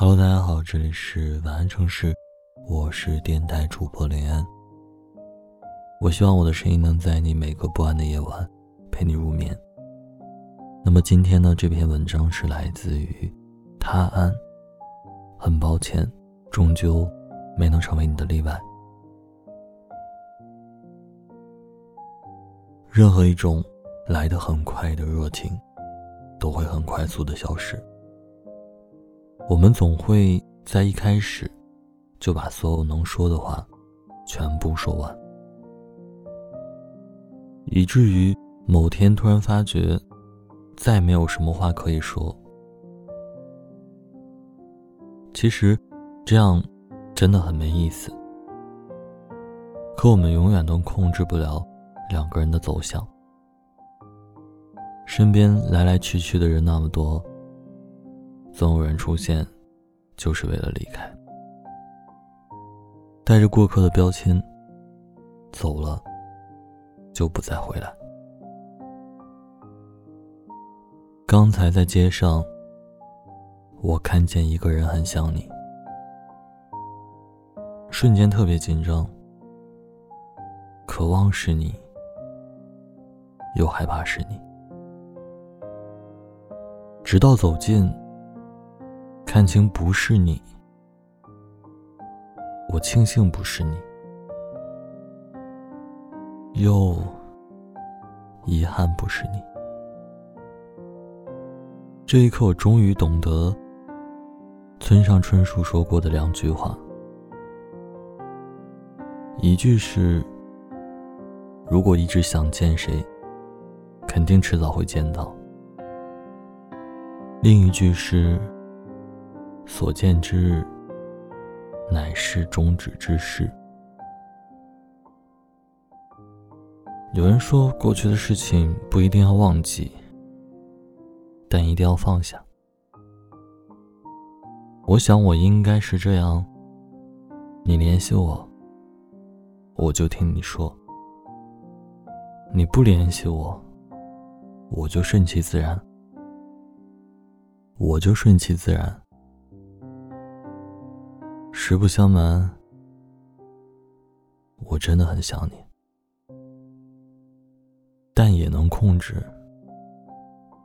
Hello，大家好，这里是晚安城市，我是电台主播林安。我希望我的声音能在你每个不安的夜晚陪你入眠。那么今天呢，这篇文章是来自于他安。很抱歉，终究没能成为你的例外。任何一种来得很快的热情，都会很快速的消失。我们总会在一开始就把所有能说的话全部说完，以至于某天突然发觉再没有什么话可以说。其实，这样真的很没意思。可我们永远都控制不了两个人的走向。身边来来去去的人那么多。总有人出现，就是为了离开，带着过客的标签，走了，就不再回来。刚才在街上，我看见一个人很像你，瞬间特别紧张，渴望是你，又害怕是你，直到走近。看清不是你，我庆幸不是你，又遗憾不是你。这一刻，我终于懂得村上春树说过的两句话：一句是“如果一直想见谁，肯定迟早会见到”，另一句是。所见之日，乃是终止之事。有人说，过去的事情不一定要忘记，但一定要放下。我想，我应该是这样。你联系我，我就听你说；你不联系我，我就顺其自然。我就顺其自然。实不相瞒，我真的很想你，但也能控制，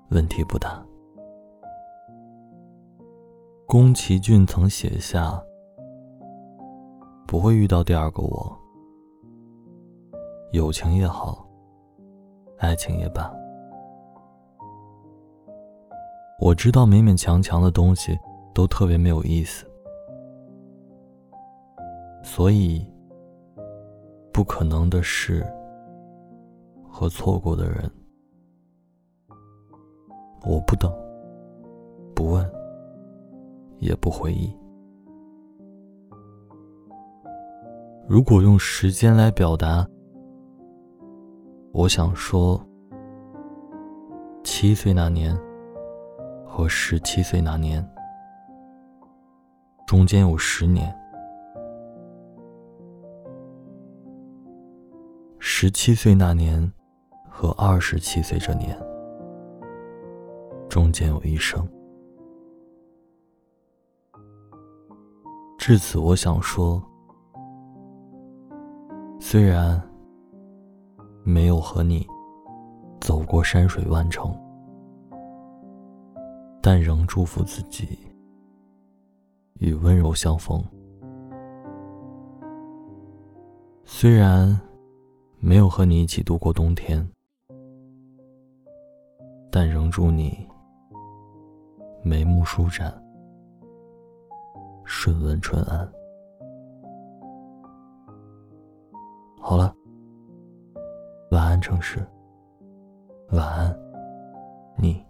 问题不大。宫崎骏曾写下：“不会遇到第二个我，友情也好，爱情也罢。”我知道勉勉强强的东西都特别没有意思。所以，不可能的事和错过的人，我不等，不问，也不回忆。如果用时间来表达，我想说，七岁那年和十七岁那年，中间有十年。十七岁那年，和二十七岁这年，中间有一生。至此，我想说，虽然没有和你走过山水万程，但仍祝福自己与温柔相逢。虽然。没有和你一起度过冬天，但仍祝你眉目舒展，顺问春安。好了，晚安城市，晚安你。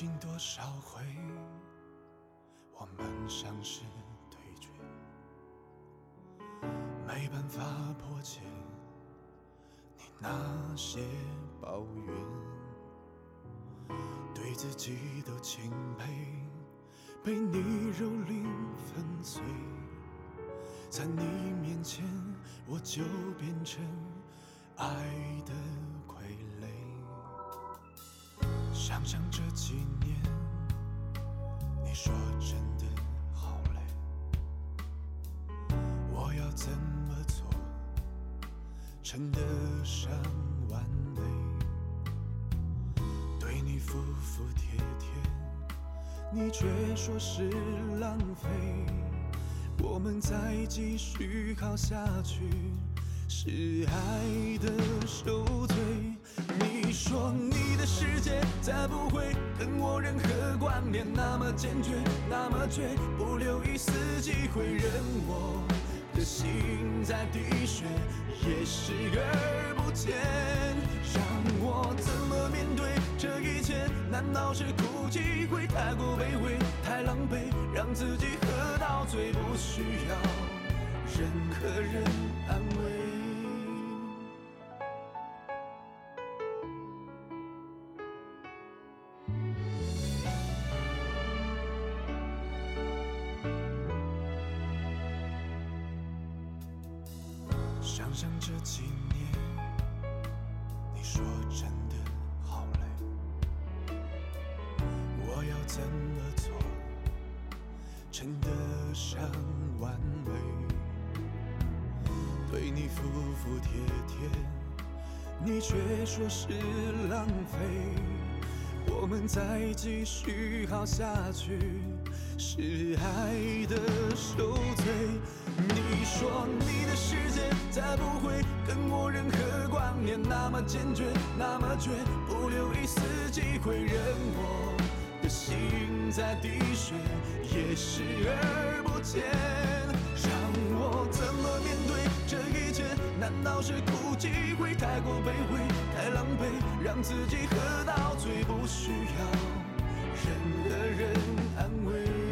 经多少回，我们像是对决，没办法破解你那些抱怨，对自己都钦佩，被你蹂躏粉碎，在你面前我就变成爱的傀儡。想想这几年，你说真的好累，我要怎么做，称得上完美？对你服服帖帖，你却说是浪费。我们再继续好下去，是爱的受罪。你说你的世界再不会跟我任何关联，那么坚决，那么绝，不留一丝机会，任我的心在滴血，也视而不见。让我怎么面对这一切？难道是哭泣会太过卑微，太狼狈，让自己喝到醉，不需要任何人安慰。想这几年，你说真的好累，我要怎么做，称得上完美？对你服服帖帖，你却说是浪费。我们再继续好下去，是爱的受罪。你说你的世界再不会跟我任何关联，那么坚决，那么绝，不留一丝机会，任我的心在滴血，也视而不见。让我怎么面对这一切？难道是哭泣会太过卑微，太狼狈，让自己喝到醉，不需要任何人安慰？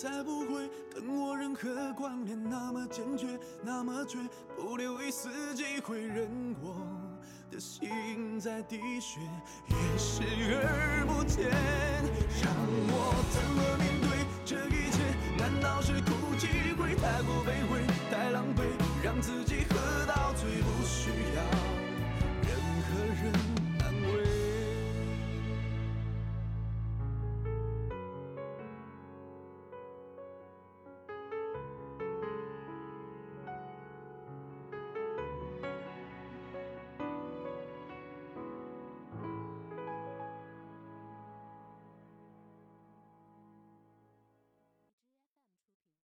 才不会跟我任何关联，那么坚决，那么绝，不留一丝机会，任我的心在滴血，也视而不见。让我怎么面对这一切？难道是哭泣会太过卑微，太狼狈，让自己